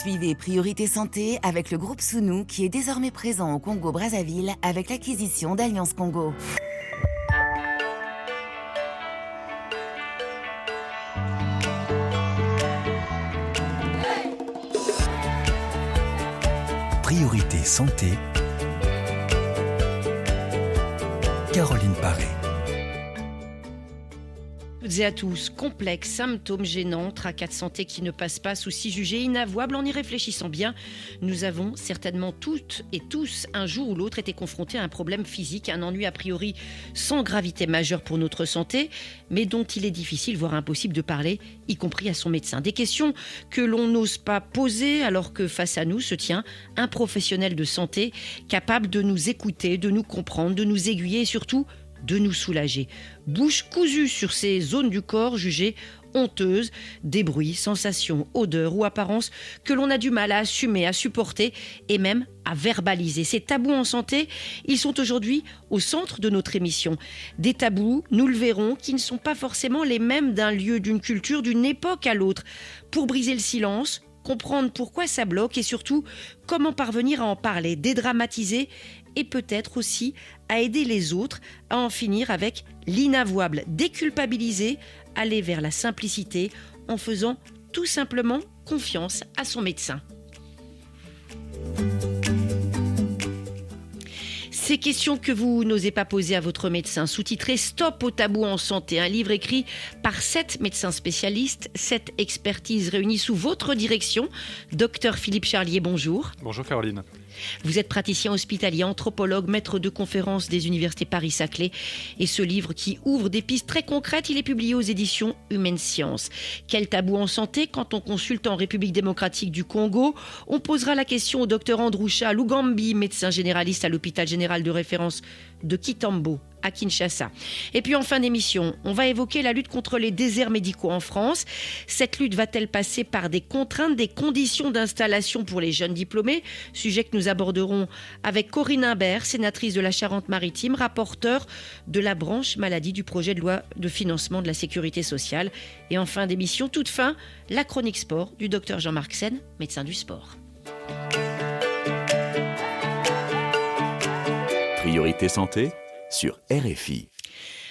Suivez Priorité Santé avec le groupe Sounou qui est désormais présent au Congo-Brazzaville avec l'acquisition d'Alliance Congo. Priorité Santé. Caroline Paré et à tous, complexes, symptômes gênants, tracas de santé qui ne passent pas, soucis jugés inavouables. En y réfléchissant bien, nous avons certainement toutes et tous, un jour ou l'autre, été confrontés à un problème physique, un ennui a priori sans gravité majeure pour notre santé, mais dont il est difficile, voire impossible de parler, y compris à son médecin. Des questions que l'on n'ose pas poser alors que face à nous se tient un professionnel de santé capable de nous écouter, de nous comprendre, de nous aiguiller et surtout de nous soulager. Bouche cousue sur ces zones du corps jugées honteuses, des bruits, sensations, odeurs ou apparences que l'on a du mal à assumer, à supporter et même à verbaliser. Ces tabous en santé, ils sont aujourd'hui au centre de notre émission. Des tabous, nous le verrons, qui ne sont pas forcément les mêmes d'un lieu, d'une culture, d'une époque à l'autre. Pour briser le silence, comprendre pourquoi ça bloque et surtout comment parvenir à en parler, dédramatiser et peut-être aussi à aider les autres à en finir avec l'inavouable, déculpabiliser, aller vers la simplicité en faisant tout simplement confiance à son médecin. Ces questions que vous n'osez pas poser à votre médecin, sous-titré Stop au tabou en santé, un livre écrit par sept médecins spécialistes, sept expertises réunies sous votre direction. Docteur Philippe Charlier, bonjour. Bonjour Caroline. Vous êtes praticien hospitalier, anthropologue, maître de conférences des universités Paris-Saclay. Et ce livre qui ouvre des pistes très concrètes, il est publié aux éditions Humaine Science. Quel tabou en santé quand on consulte en République démocratique du Congo? On posera la question au docteur Androucha Lugambi, médecin généraliste à l'hôpital général de référence de Kitambo à Kinshasa. Et puis en fin d'émission, on va évoquer la lutte contre les déserts médicaux en France. Cette lutte va-t-elle passer par des contraintes, des conditions d'installation pour les jeunes diplômés? Sujet que nous aborderons avec Corinne Imbert, sénatrice de la Charente-Maritime, rapporteur de la branche maladie du projet de loi de financement de la sécurité sociale. Et en fin d'émission, toute fin, la chronique sport du docteur Jean-Marc Sen, médecin du sport. Priorité santé sur RFI.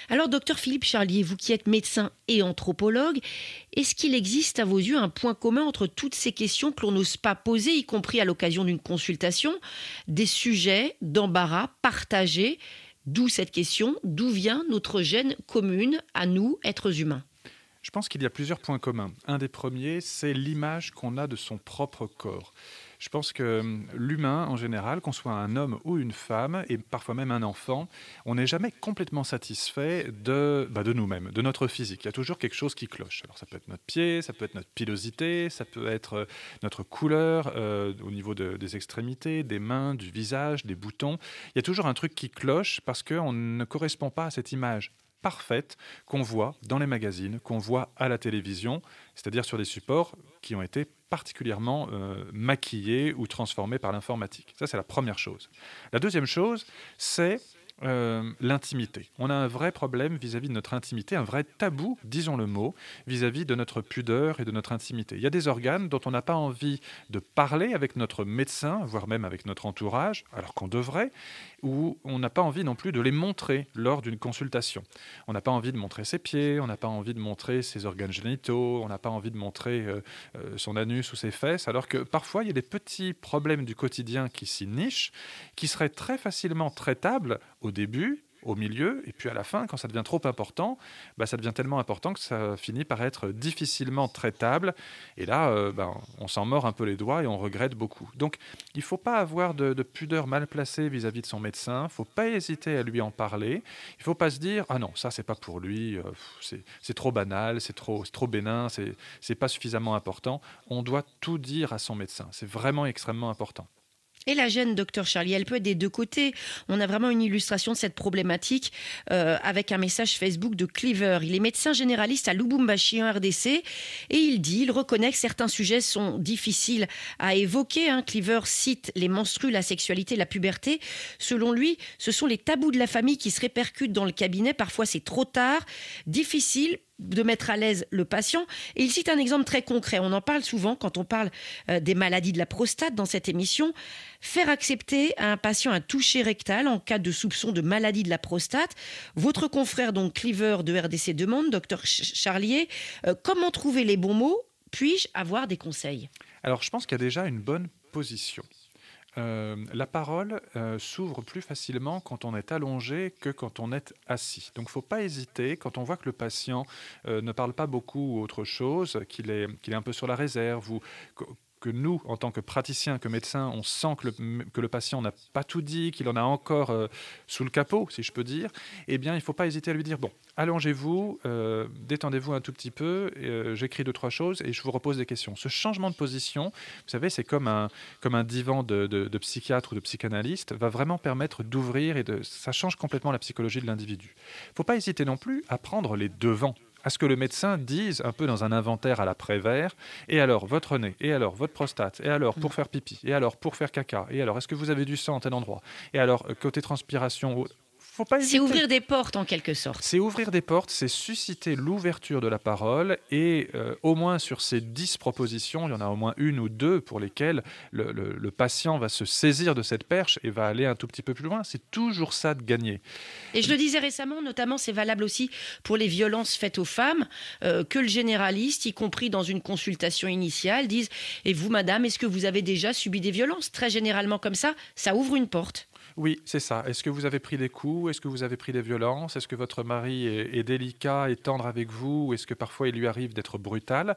Alors, docteur Philippe Charlier, vous qui êtes médecin et anthropologue, est-ce qu'il existe à vos yeux un point commun entre toutes ces questions que l'on n'ose pas poser, y compris à l'occasion d'une consultation, des sujets d'embarras partagés D'où cette question, d'où vient notre gène commune à nous, êtres humains? Je pense qu'il y a plusieurs points communs. Un des premiers, c'est l'image qu'on a de son propre corps. Je pense que hum, l'humain, en général, qu'on soit un homme ou une femme, et parfois même un enfant, on n'est jamais complètement satisfait de, bah, de nous-mêmes, de notre physique. Il y a toujours quelque chose qui cloche. Alors ça peut être notre pied, ça peut être notre pilosité, ça peut être euh, notre couleur euh, au niveau des extrémités, des mains, du visage, des boutons. Il y a toujours un truc qui cloche parce qu'on ne correspond pas à cette image parfaite qu'on voit dans les magazines, qu'on voit à la télévision, c'est-à-dire sur des supports qui ont été particulièrement euh, maquillés ou transformés par l'informatique. Ça, c'est la première chose. La deuxième chose, c'est euh, l'intimité. On a un vrai problème vis-à-vis de notre intimité, un vrai tabou, disons le mot, vis-à-vis de notre pudeur et de notre intimité. Il y a des organes dont on n'a pas envie de parler avec notre médecin, voire même avec notre entourage, alors qu'on devrait, ou on n'a pas envie non plus de les montrer lors d'une consultation. On n'a pas envie de montrer ses pieds, on n'a pas envie de montrer ses organes génitaux, on n'a pas envie de montrer euh, euh, son anus ou ses fesses, alors que parfois il y a des petits problèmes du quotidien qui s'y nichent, qui seraient très facilement traitables au début au milieu, et puis à la fin, quand ça devient trop important, bah, ça devient tellement important que ça finit par être difficilement traitable. Et là, euh, bah, on s'en mord un peu les doigts et on regrette beaucoup. Donc, il ne faut pas avoir de, pudeur mal placée vis-à-vis de son médecin. Il ne faut pas hésiter à lui en parler. Il ne faut pas se dire ah non, ça c'est pas pour lui, euh, c'est trop banal, c'est trop, trop bénin, c'est pas suffisamment important. On doit tout dire à son médecin. C'est vraiment extrêmement important. Et la gêne, docteur Charlie, elle peut être des deux côtés. On a vraiment une illustration de cette problématique euh, avec un message Facebook de Cleaver. Il est médecin généraliste à Lubumbashi en RDC et il dit, il reconnaît que certains sujets sont difficiles à évoquer. Hein. Cleaver cite les menstrues, la sexualité, la puberté. Selon lui, ce sont les tabous de la famille qui se répercutent dans le cabinet. Parfois, c'est trop tard, difficile de mettre à l'aise le patient. Il cite un exemple très concret. On en parle souvent quand on parle euh, des maladies de la prostate dans cette émission. Faire accepter à un patient un toucher rectal en cas de soupçon de maladie de la prostate. Votre confrère, donc Cleaver de RDC demande, docteur Charlier, euh, comment trouver les bons mots? Puis-je avoir des conseils? Alors, je pense qu'il y a déjà une bonne position. Euh, la parole euh, s'ouvre plus facilement quand on est allongé que quand on est assis. Donc il ne faut pas hésiter, quand on voit que le patient euh, ne parle pas beaucoup ou autre chose, qu'il est, qu'il est un peu sur la réserve ou que nous, en tant que praticiens, que médecins, on sent que le, que le patient n'a pas tout dit, qu'il en a encore euh, sous le capot, si je peux dire, eh bien, il ne faut pas hésiter à lui dire, bon, allongez-vous, euh, détendez-vous un tout petit peu, euh, j'écris deux, trois choses et je vous repose des questions. Ce changement de position, vous savez, c'est comme un, comme un divan de, de, psychiatre ou de psychanalyste, va vraiment permettre d'ouvrir et de, ça change complètement la psychologie de l'individu. Il ne faut pas hésiter non plus à prendre les devants à ce que le médecin dise un peu dans un inventaire à la Prévert, et alors votre nez, et alors votre prostate, et alors pour mm. faire pipi, et alors pour faire caca, et alors est-ce que vous avez du sang à tel endroit, et alors euh, côté transpiration, c'est ouvrir des portes en quelque sorte. C'est ouvrir des portes, c'est susciter l'ouverture de la parole et euh, au moins sur ces dix propositions, il y en a au moins une ou deux pour lesquelles le, patient va se saisir de cette perche et va aller un tout petit peu plus loin. C'est toujours ça de gagner. Et je le disais récemment, notamment c'est valable aussi pour les violences faites aux femmes, euh, que le généraliste, y compris dans une consultation initiale, dise Et vous, madame, est-ce que vous avez déjà subi des violences? Très généralement comme ça, ça ouvre une porte. Oui, c'est ça. Est-ce que vous avez pris des coups? Est-ce que vous avez pris des violences? Est-ce que votre mari est, délicat et tendre avec vous? Ou est-ce que parfois il lui arrive d'être brutal?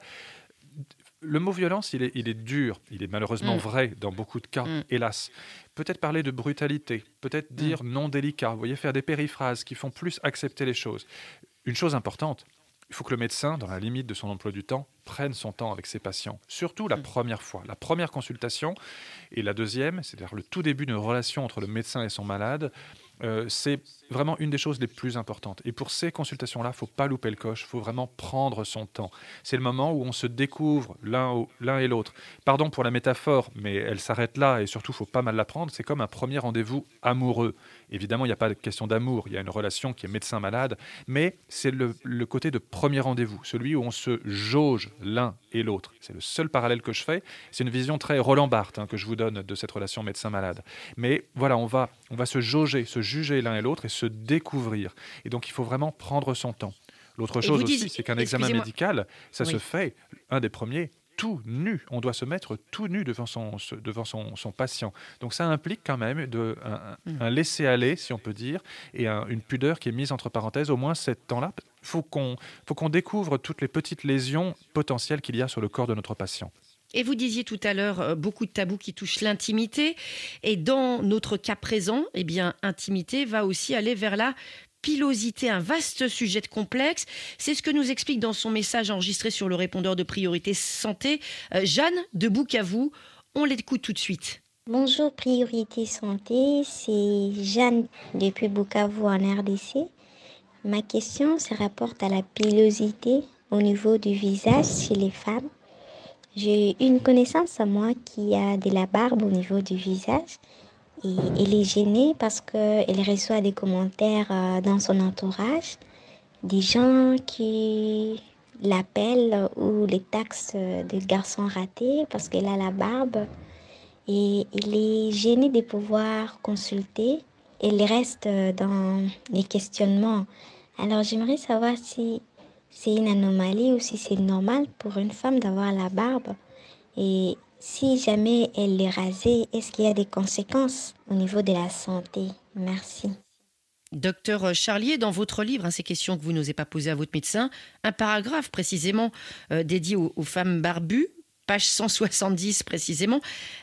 Le mot violence, il est, il est, dur, il est malheureusement mm. vrai dans beaucoup de cas, mm. hélas. Peut-être parler de brutalité, peut-être mm. dire non délicat, vous voyez, faire des périphrases qui font plus accepter les choses. Une chose importante, il faut que le médecin, dans la limite de son emploi du temps, prenne son temps avec ses patients, surtout la mm. première fois, la première consultation, et la deuxième, c'est-à-dire le tout début d'une relation entre le médecin et son malade, euh, c'est vraiment une des choses les plus importantes. Et pour ces consultations-là, il ne faut pas louper le coche, il faut vraiment prendre son temps. C'est le moment où on se découvre l'un et l'autre. Pardon pour la métaphore, mais elle s'arrête là et surtout, il faut pas mal la prendre. C'est comme un premier rendez-vous amoureux. Évidemment, il n'y a pas de question d'amour, il y a une relation qui est médecin-malade, mais c'est le, le, côté de premier rendez-vous, celui où on se jauge l'un et l'autre. C'est le seul parallèle que je fais. C'est une vision très Roland Barthes hein, que je vous donne de cette relation médecin-malade. Mais voilà, on va, on va se jauger, se juger l'un et l'autre et se découvrir. Et donc, il faut vraiment prendre son temps. L'autre chose aussi, c'est qu'un examen médical, ça se fait, un des premiers, tout nu. On doit se mettre tout nu devant son, devant son, patient. Donc ça implique quand même de, un, mm. laisser-aller, si on peut dire, et une pudeur qui est mise entre parenthèses au moins sept temps-là. Il faut qu'on qu'on découvre toutes les petites lésions potentielles qu'il y a sur le corps de notre patient. Et vous disiez tout à l'heure euh, beaucoup de tabous qui touchent l'intimité. Et dans notre cas présent, eh bien, intimité va aussi aller vers la pilosité, un vaste sujet de complexe. C'est ce que nous explique dans son message enregistré sur le répondeur de priorité santé euh, Jeanne de Boucavou. On l'écoute tout de suite. Bonjour Priorité Santé, c'est Jeanne depuis Bukavu en RDC. Ma question se rapporte à la pilosité au niveau du visage chez les femmes. J'ai une connaissance à moi qui a de la barbe au niveau du visage et elle est gênée parce qu'elle reçoit des commentaires euh, dans son entourage, des gens qui l'appellent ou les taxent de garçon raté parce qu'elle a la barbe. Et elle est gênée de pouvoir consulter. Elle reste dans les questionnements. Alors j'aimerais savoir si c'est une anomalie ou si c'est normal pour une femme d'avoir la barbe. Et si jamais elle est rasée, est-ce qu'il y a des conséquences au niveau de la santé? Merci. Docteur Charlier, dans votre livre, hein, ces questions que vous n'osez pas poser à votre médecin, un paragraphe précisément euh, dédié aux, femmes barbues, page 170 précisément.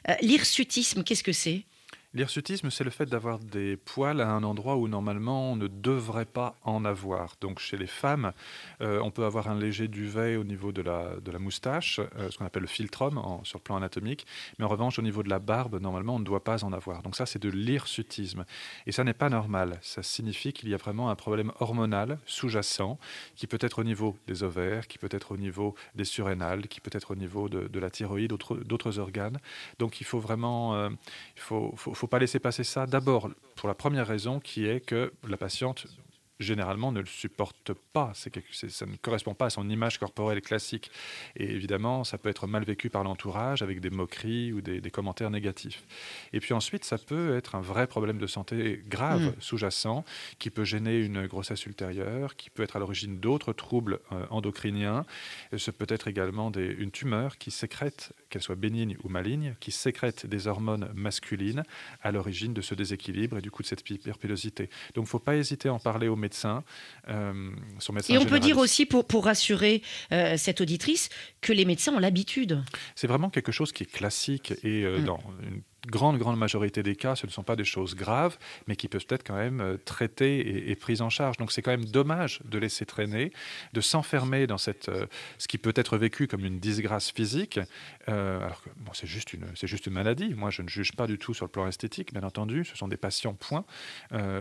Euh, l'hirsutisme, qu'est-ce que c'est? L'hirsutisme, c'est le fait d'avoir des poils à un endroit où normalement on ne devrait pas en avoir. Donc chez les femmes, euh, on peut avoir un léger duvet au niveau de la, de la moustache, euh, ce qu'on appelle le philtrum en, sur le plan anatomique, mais en revanche au niveau de la barbe, normalement on ne doit pas en avoir. Donc ça c'est de l'hirsutisme. Et ça n'est pas normal. Ça signifie qu'il y a vraiment un problème hormonal sous-jacent qui peut être au niveau des ovaires, qui peut être au niveau des surrénales, qui peut être au niveau de, de la thyroïde, d'autres organes. Donc il faut vraiment... Euh, il faut faut pas laisser passer ça d'abord pour la première raison qui est que la patiente généralement ne le supporte pas. Ça ne correspond pas à son image corporelle classique. Et évidemment, ça peut être mal vécu par l'entourage avec des moqueries ou des, commentaires négatifs. Et puis ensuite, ça peut être un vrai problème de santé grave mmh. sous-jacent qui peut gêner une grossesse ultérieure, qui peut être à l'origine d'autres troubles euh, endocriniens. Ce peut être également des, une tumeur qui sécrète, qu'elle soit bénigne ou maligne, qui sécrète des hormones masculines à l'origine de ce déséquilibre et du coup de cette hyperpilosité. Donc, il ne faut pas hésiter à en parler au médecin. Euh, son médecin et on peut dire aussi, pour, pour rassurer euh, cette auditrice, que les médecins ont l'habitude. C'est vraiment quelque chose qui est classique et mm. dans une grande, grande majorité des cas, ce ne sont pas des choses graves, mais qui peuvent être quand même euh, traitées et, prises en charge. Donc c'est quand même dommage de laisser traîner, de s'enfermer dans cette, euh, ce qui peut être vécu comme une disgrâce physique, euh, alors que bon, c'est juste, une, juste une maladie. Moi, je ne juge pas du tout sur le plan esthétique, bien entendu, ce sont des patients, point.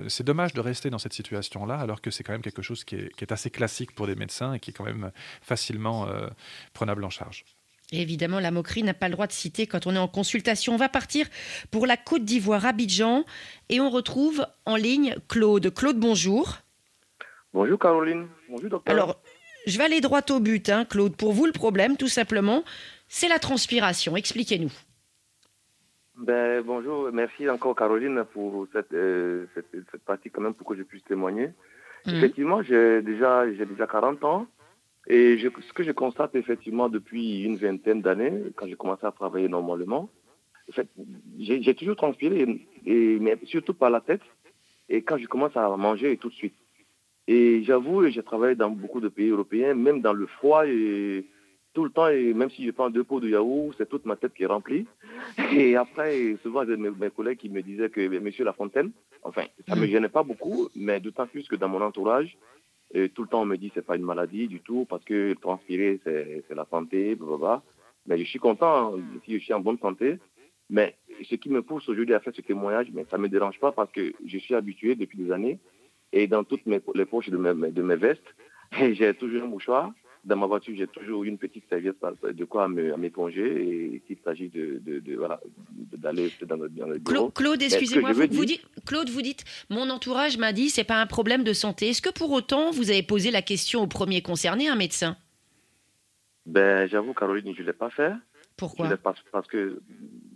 c'est dommage de rester dans cette situation-là, alors que c'est quand même quelque chose qui est, qui est, assez classique pour des médecins et qui est quand même facilement prenable en charge évidemment, la moquerie n'a pas le droit de citer quand on est en consultation. On va partir pour la Côte d'Ivoire, Abidjan, et on retrouve en ligne Claude. Claude, bonjour. Bonjour Caroline. Bonjour docteur. Alors, je vais aller droit au but, hein, Claude. Pour vous, le problème, tout simplement, c'est la transpiration. Expliquez-nous. Ben, bonjour, merci encore Caroline pour cette, euh, partie quand même pour que je puisse témoigner. Mhm. Effectivement, j'ai déjà, j'ai déjà 40 ans. Et ce que je constate effectivement depuis une vingtaine d'années, quand j'ai commencé à travailler normalement, en fait, j'ai toujours transpiré, et, mais surtout par la tête, et quand je commence à manger tout de suite. Et j'avoue, j'ai travaillé dans beaucoup de pays européens, même dans le froid, et tout le temps, et même si je prends deux pots de yaourt, c'est toute ma tête qui est remplie. Et après, souvent, j'ai mes, mes, collègues qui me disaient que, monsieur Lafontaine, enfin, ça ne me mm. gênait pas beaucoup, mais d'autant plus que dans mon entourage, et tout le temps, on me dit que ce n'est pas une maladie du tout parce que transpirer, c'est la santé, blablabla. Mais je suis content hein, si je suis en bonne santé. Mais ce qui me pousse aujourd'hui à faire ce témoignage, mais ça ne me dérange pas parce que je suis habitué depuis des années. Et dans toutes mes, les poches de mes, de mes vestes, j'ai toujours un mouchoir dans ma voiture, j'ai toujours une petite serviette de quoi m'éponger et s'il s'agit de, d'aller dans, le, bureau. Claude, excusez-moi, vous, dites, Claude, vous dites, mon entourage m'a dit, c'est pas un problème de santé. Est-ce que pour autant, vous avez posé la question au premier concerné, un médecin? Ben, j'avoue, Caroline, je ne l'ai pas fait. Pourquoi? Parce que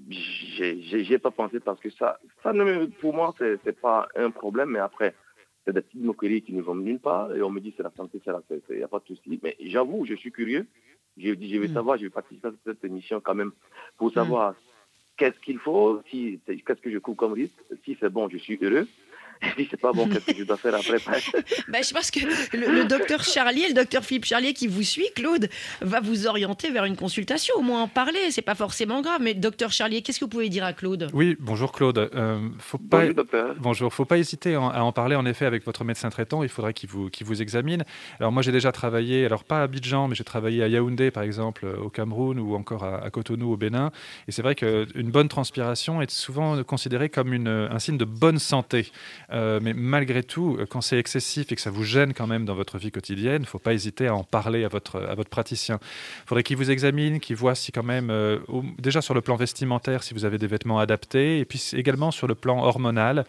j'ai pas pensé parce que ça, ça ne, pour moi, c'est pas un problème, mais après c'est des petites moqueries qui ne vont nulle part. Et on me dit c'est la santé, c'est la santé, il n'y a pas de souci. Mais j'avoue, je suis curieux. J'ai dit, je vais hmm. savoir, je vais participer à cette émission quand même pour hmm. savoir qu'est-ce qu'il faut, si, qu'est-ce que je cours comme risque. Si c'est bon, je suis heureux. Et c'est pas bon, qu'est-ce que je dois faire après ben, Je pense que le, docteur Charlier, le docteur Philippe Charlier qui vous suit, Claude, va vous orienter vers une consultation, au moins en parler. C'est pas forcément grave. Mais docteur Charlier, qu'est-ce que vous pouvez dire à Claude? Oui, bonjour Claude. Euh, faut pas... Bonjour docteur. Bonjour. Faut pas hésiter à en parler en effet avec votre médecin traitant. Il faudrait qu'il vous, vous examine. Alors moi j'ai déjà travaillé, alors pas à Abidjan, mais j'ai travaillé à Yaoundé par exemple, au Cameroun ou encore à, Cotonou au Bénin. Et c'est vrai qu'une bonne transpiration est souvent considérée comme une, un signe de bonne santé. Euh, mais malgré tout, euh, quand c'est excessif et que ça vous gêne quand même dans votre vie quotidienne, il ne faut pas hésiter à en parler à votre, à votre praticien. Il faudrait qu'il vous examine, qu'il voit si quand même, euh, déjà sur le plan vestimentaire, si vous avez des vêtements adaptés, et puis également sur le plan hormonal,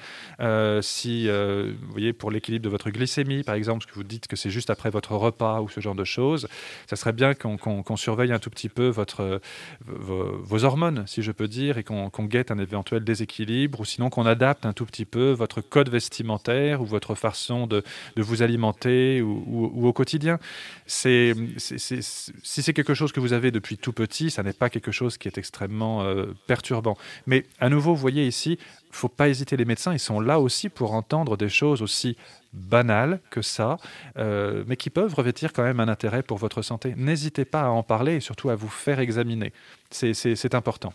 si, vous voyez, pour l'équilibre de votre glycémie, par exemple, que vous dites que c'est juste après votre repas ou ce genre de choses, ça serait bien qu'on surveille un tout petit peu votre, vos, hormones, si je peux dire, et qu'on guette un éventuel déséquilibre, ou sinon qu'on adapte un tout petit peu votre code vestimentaire ou votre façon de, vous alimenter ou, au quotidien. C'est, si c'est quelque chose que vous avez depuis tout petit, ça n'est pas quelque chose qui est extrêmement euh, perturbant. Mais à nouveau, vous voyez ici, il faut pas hésiter. Les médecins, ils sont là aussi pour entendre des choses aussi banales que ça, euh, mais qui peuvent revêtir quand même un intérêt pour votre santé. N'hésitez pas à en parler et surtout à vous faire examiner. C'est important.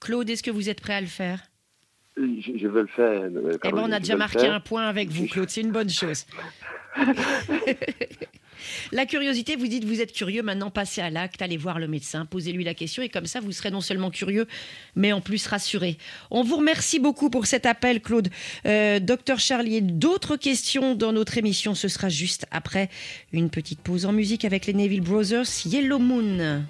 Claude, est-ce que vous êtes prêt à le faire? Je, veux le faire. Euh, eh ben, on a déjà marqué un point avec vous, Claude. C'est une bonne chose. la curiosité, vous dites, vous êtes curieux, maintenant passez à l'acte, allez voir le médecin, posez-lui la question et comme ça, vous serez non seulement curieux, mais en plus rassuré. On vous remercie beaucoup pour cet appel, Claude. Euh, docteur Charlier, d'autres questions dans notre émission, ce sera juste après une petite pause en musique avec les Neville Brothers, Yellow Moon.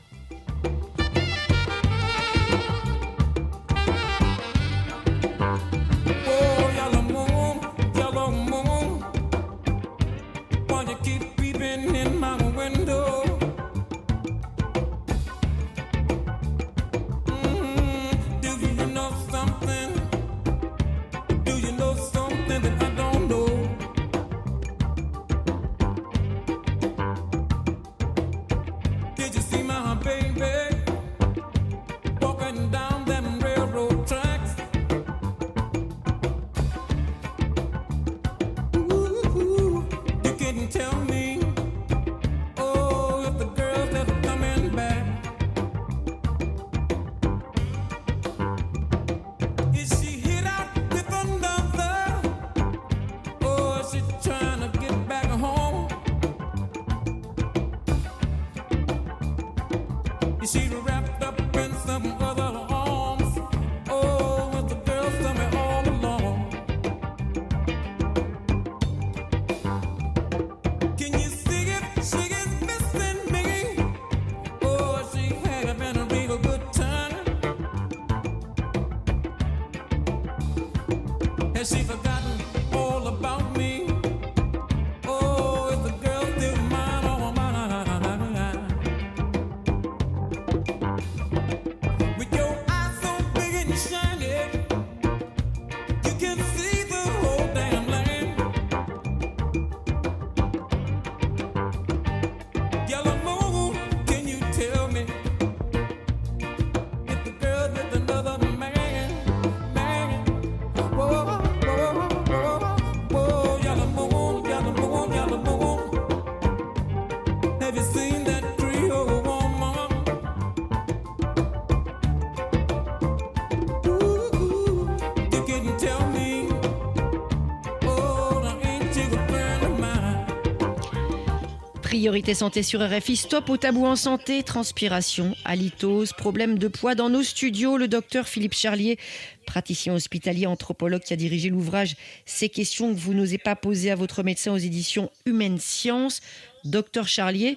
Priorité santé sur RFI, stop au tabou en santé, transpiration, halitose, problème de poids dans nos studios. Le docteur Philippe Charlier, praticien hospitalier, anthropologue qui a dirigé l'ouvrage Ces questions que vous n'osez pas poser à votre médecin aux éditions Humaine Science. Docteur Charlier,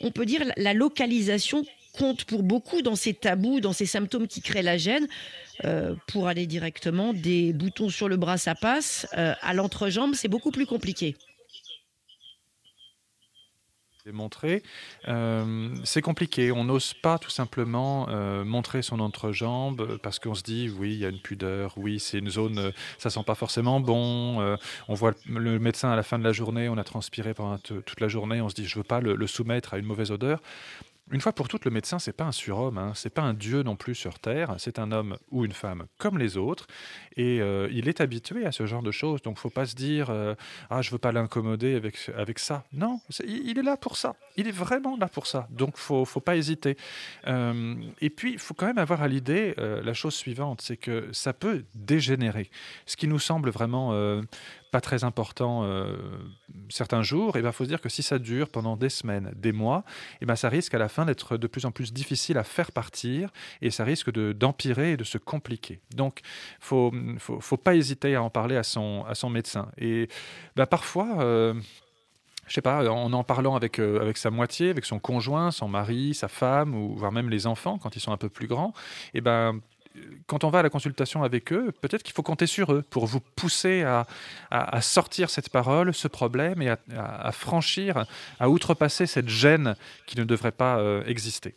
on peut dire la localisation compte pour beaucoup dans ces tabous, dans ces symptômes qui créent la gêne. Euh, pour aller directement des boutons sur le bras, ça passe. Euh, à l'entrejambe, c'est beaucoup plus compliqué montrer, euh, c'est compliqué. On n'ose pas tout simplement euh, montrer son entrejambe parce qu'on se dit oui, il y a une pudeur, oui, c'est une zone, euh, ça sent pas forcément bon. on voit le médecin à la fin de la journée, on a transpiré pendant toute la journée, on se dit je veux pas le soumettre à une mauvaise odeur. Une fois pour toutes, le médecin, c'est pas un surhomme, hein, c'est pas un dieu non plus sur Terre, c'est un homme ou une femme comme les autres, et euh, il est habitué à ce genre de choses. Donc, faut pas se dire euh, ah je veux pas l'incommoder avec avec ça. Non, il est là pour ça. Il est vraiment là pour ça. Donc, faut faut pas hésiter. Euh, et puis, il faut quand même avoir à l'idée la chose suivante, c'est que ça peut dégénérer. Ce qui nous semble vraiment pas très important euh, certains jours, et ben faut se dire que si ça dure pendant des semaines, des mois, et ben ça risque à la fin d'être de plus en plus difficile à faire partir et ça risque d'empirer et de se compliquer. Donc faut, faut faut pas hésiter à en parler à son à son médecin. Et ben, parfois euh, je sais pas, en en parlant avec, euh, avec sa moitié, avec son conjoint, son mari, sa femme, ou voire même les enfants quand ils sont un peu plus grands, et ben quand on va à la consultation avec eux, peut-être qu'il faut compter sur eux pour vous pousser à, sortir cette parole, ce problème et à, franchir, à outrepasser cette gêne qui ne devrait pas euh, exister.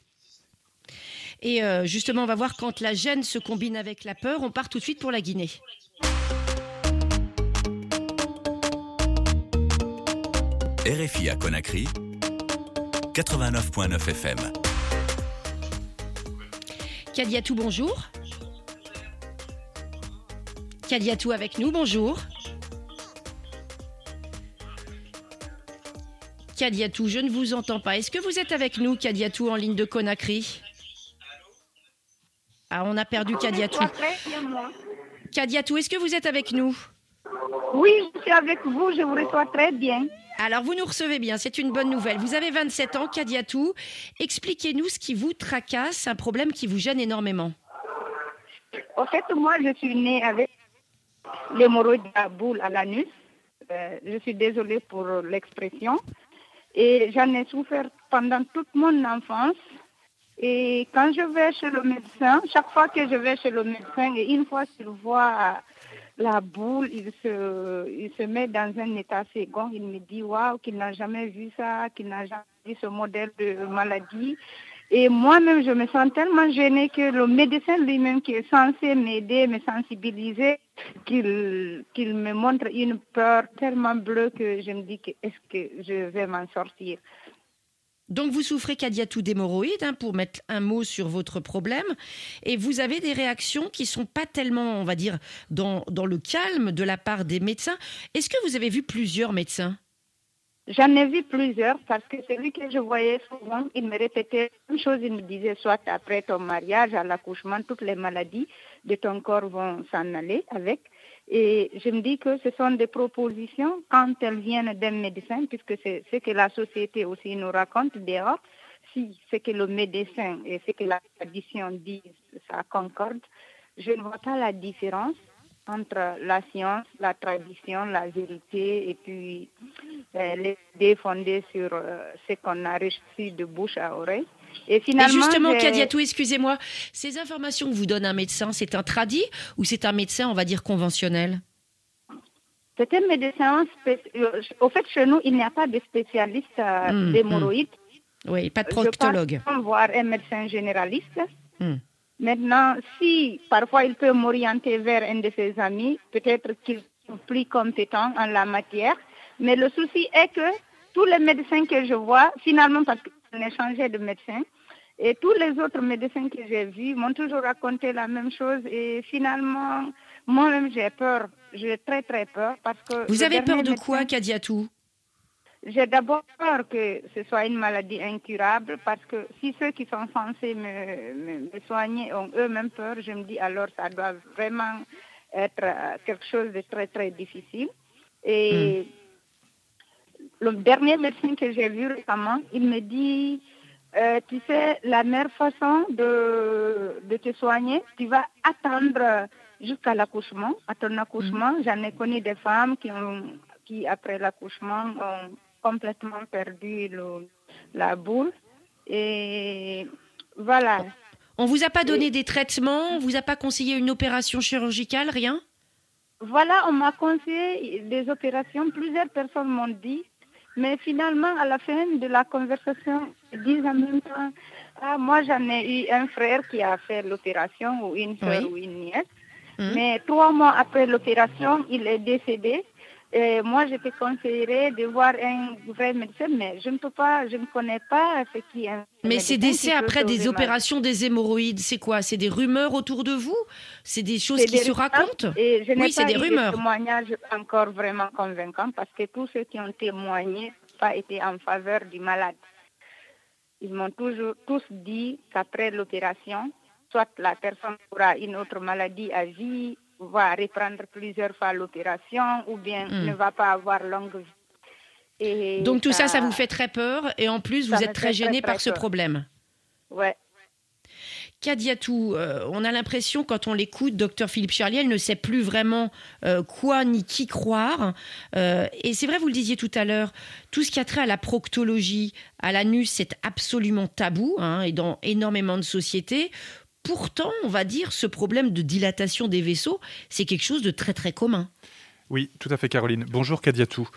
Et euh, justement, on va voir quand la gêne se combine avec la peur, on part tout de suite pour la Guinée. RFI à Conakry, 89.9 FM. Kadiatou, bonjour. Kadiatou avec nous, bonjour. Kadiatou, je ne vous entends pas. Est-ce que vous êtes avec nous, Kadiatou, en ligne de Conakry? Ah, on a perdu Kadiatou. Kadiatou, est-ce que vous êtes avec nous? Oui, je suis avec vous, je vous reçois très bien. Alors, vous nous recevez bien, c'est une bonne nouvelle. Vous avez 27 ans, Kadiatou. Expliquez-nous ce qui vous tracasse, un problème qui vous gêne énormément. En fait, moi, je suis née avec l'hémorroïde de la boule à l'anus. Euh, je suis désolée pour l'expression. Et j'en ai souffert pendant toute mon enfance. Et quand je vais chez le médecin, chaque fois que je vais chez le médecin, et une fois qu'il voit la boule, il se, il se met dans un état second. Il me dit, waouh, qu'il n'a jamais vu ça, qu'il n'a jamais vu ce modèle de maladie. Et moi-même, je me sens tellement gênée que le médecin lui-même qui est censé m'aider, me sensibiliser, qu'il qu'il me montre une peur tellement bleue que je me dis que est-ce que je vais m'en sortir? Donc vous souffrez Kadiatou d'hémorroïdes, hein, pour mettre un mot sur votre problème, et vous avez des réactions qui sont pas tellement, on va dire, dans, dans le calme de la part des médecins. Est-ce que vous avez vu plusieurs médecins? J'en ai vu plusieurs parce que celui que je voyais souvent, il me répétait une chose, il me disait soit après ton mariage, à l'accouchement, toutes les maladies de ton corps vont s'en aller avec. Et je me dis que ce sont des propositions quand elles viennent d'un médecin, puisque c'est ce que la société aussi nous raconte dehors. Si ce que le médecin et ce que la tradition dit, ça concorde, je ne vois pas la différence entre la science, la tradition, la vérité et puis euh, les idées fondées sur euh, ce qu'on a reçu de bouche à oreille. Et finalement, et justement, Kadiatou, excusez-moi, ces informations que vous donne un médecin, c'est un tradit ou c'est un médecin, on va dire, conventionnel? C'est un médecin, euh, au fait, chez nous, il n'y a pas de spécialiste euh, Hmm, d'hémorroïdes. Oui, pas de Je proctologue. passe voir un médecin généraliste. Hmm. Maintenant, si parfois il peut m'orienter vers un de ses amis, peut-être qu'il est plus compétent en la matière. Mais le souci est que tous les médecins que je vois, finalement, parce qu'on a changé de médecin, et tous les autres médecins que j'ai vus m'ont toujours raconté la même chose. Et finalement, moi-même, j'ai peur. J'ai très, très peur. Parce que Vous avez peur de quoi, Kadiatou j'ai d'abord peur que ce soit une maladie incurable parce que si ceux qui sont censés me, me- me soigner ont eux-mêmes peur, je me dis alors ça doit vraiment être euh, quelque chose de très très difficile. Et le dernier médecin que j'ai vu récemment, il me dit, euh, tu sais, la meilleure façon de, de te soigner, tu vas attendre jusqu'à l'accouchement. À ton accouchement, j'en ai connu des femmes qui, ont, qui après l'accouchement, ont complètement perdu le- la boule. Et voilà. On vous a pas donné des traitements On vous a pas conseillé une opération chirurgicale Rien? Voilà, on m'a conseillé des opérations, plusieurs personnes m'ont dit, mais finalement, à la fin de la conversation, ils disent en même temps, ah, moi j'en ai eu un frère qui a fait l'opération, ou une soeur, Oui. ou une nièce, Mhm. mais trois mois après l'opération, il est décédé. Et moi, je te conseillerais de voir un vrai médecin, mais je ne peux pas, je ne connais pas ce qui est un Mais ces décès après des opérations des hémorroïdes, c'est quoi? C'est des rumeurs autour de vous? C'est des choses qui des se racontent? Et je Oui, c'est des eu rumeurs. de témoignages encore vraiment convaincants parce que tous ceux qui ont témoigné n'ont pas été en faveur du malade. Ils m'ont toujours tous dit qu'après l'opération, soit la personne aura une autre maladie à vie, va reprendre plusieurs fois l'opération ou bien Hmm. ne va pas avoir longue vie. Et Donc tout ça, ça vous fait très peur et en plus, vous êtes très gêné par ce peur. problème. Ouais. Kadiatou, euh, on a l'impression quand on l'écoute, docteur Philippe Charlier, elle ne sait plus vraiment euh, quoi ni qui croire. Euh, et c'est vrai, vous le disiez tout à l'heure, tout ce qui a trait à la proctologie, à l'anus, c'est absolument tabou hein, et dans énormément de sociétés. Pourtant, on va dire, ce problème de dilatation des vaisseaux, c'est quelque chose de très très commun. Oui, tout à fait, Caroline. Bonjour, Kadiatou.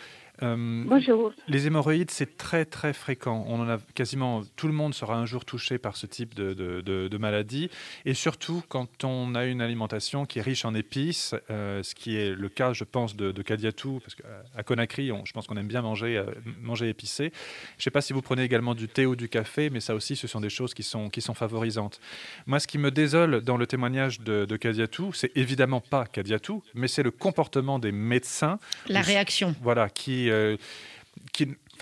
Euh, Bonjour. Les hémorroïdes, c'est très très fréquent. On en a quasiment tout le monde sera un jour touché par ce type de, de- de- de maladie, et surtout quand on a une alimentation qui est riche en épices, euh, ce qui est le cas, je pense, de, de Kadiatou, parce qu'à Conakry, on- je pense qu'on aime bien manger euh, manger épicé. Je ne sais pas si vous prenez également du thé ou du café, mais ça aussi, ce sont des choses qui sont qui sont favorisantes. Moi, ce qui me désole dans le témoignage de, de Kadiatou, c'est évidemment pas Kadiatou, mais c'est le comportement des médecins La réaction. voilà, qui, euh,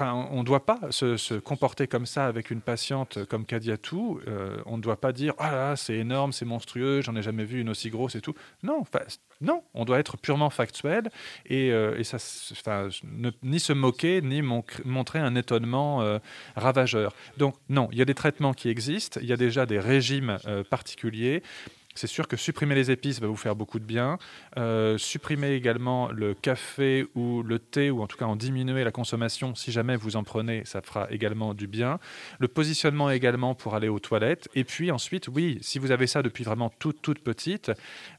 on ne doit pas se, comporter comme ça avec une patiente comme Kadiatou. Euh, on ne doit pas dire ah là, c'est énorme, c'est monstrueux, j'en ai jamais vu une aussi grosse et tout. Non, non, on doit être purement factuel et, euh, ça, ne- ni se moquer ni mon- montrer un étonnement euh, ravageur. Donc non, il y a des traitements qui existent, il y a déjà des régimes particuliers. C'est sûr que supprimer les épices va vous faire beaucoup de bien. Euh, supprimer également le café ou le thé, ou en tout cas en diminuer la consommation si jamais vous en prenez, ça fera également du bien. Le positionnement également pour aller aux toilettes. Et puis ensuite, oui, si vous avez ça depuis vraiment toute, toute petite,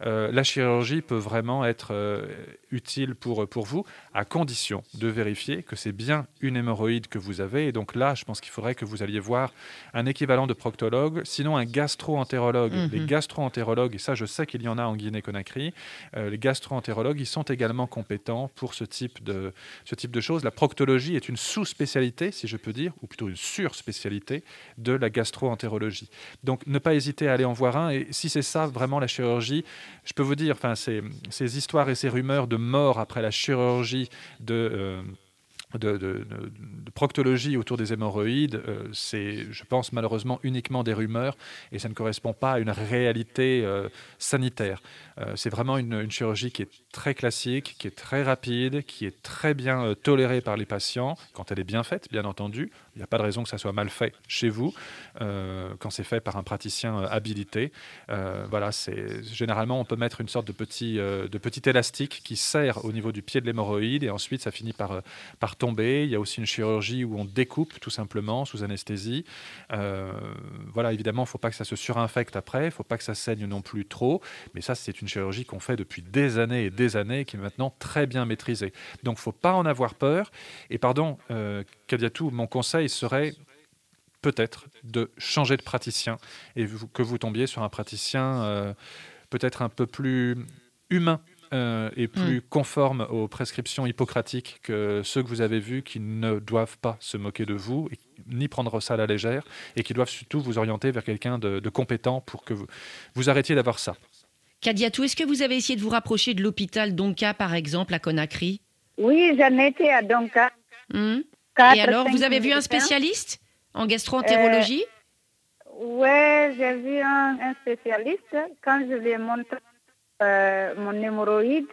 euh, la chirurgie peut vraiment être euh, utile pour, pour vous, à condition de vérifier que c'est bien une hémorroïde que vous avez. Et donc là, je pense qu'il faudrait que vous alliez voir un équivalent de proctologue, sinon un gastro-entérologue. Mhm. Les gastro-entérologues, et ça je sais qu'il y en a en Guinée-Conakry, euh, les gastro-entérologues, ils sont également compétents pour ce type, de, ce type de choses. La proctologie est une sous-spécialité, si je peux dire, ou plutôt une sur-spécialité de la gastro-entérologie. Donc ne pas hésiter à aller en voir un. Et si c'est ça vraiment la chirurgie, je peux vous dire, enfin, ces, histoires et ces rumeurs de mort après la chirurgie de... euh, de, proctologie autour des hémorroïdes, euh, c'est, je pense, malheureusement uniquement des rumeurs et ça ne correspond pas à une réalité euh, sanitaire. Euh, c'est vraiment une, chirurgie qui est très classique, qui est très rapide, qui est très bien tolérée par les patients, quand elle est bien faite, bien entendu. N'y a pas de raison que ça soit mal fait chez vous quand c'est fait par un praticien habilité. voilà, c'est généralement on peut mettre une sorte de petit, de petit élastique qui serre au niveau du pied de l'hémorroïde et ensuite ça finit par, par tomber. Il y a aussi une chirurgie où on découpe tout simplement sous anesthésie. voilà, évidemment, il ne faut pas que ça se surinfecte après, il ne faut pas que ça saigne non plus trop, mais ça c'est une chirurgie qu'on fait depuis des années et des années qui est maintenant très bien maîtrisée. Donc faut pas en avoir peur. Et pardon, euh, Kadiatou, mon conseil serait peut-être de changer de praticien et que vous tombiez sur un praticien euh, peut-être un peu plus humain euh, et plus hmm. conforme aux prescriptions hippocratiques que ceux que vous avez vus qui ne doivent pas se moquer de vous, ni prendre ça à la légère, et qui doivent surtout vous orienter vers quelqu'un de, compétent pour que vous, vous arrêtiez d'avoir ça. Kadiatou, est-ce que vous avez essayé de vous rapprocher de l'hôpital Donka, par exemple, à Conakry? Oui, j'en étais à Donka. Et alors, vous avez vu un spécialiste en gastro-entérologie euh, Oui, j'ai vu un, spécialiste. Quand je lui ai montré euh, mon hémorroïde,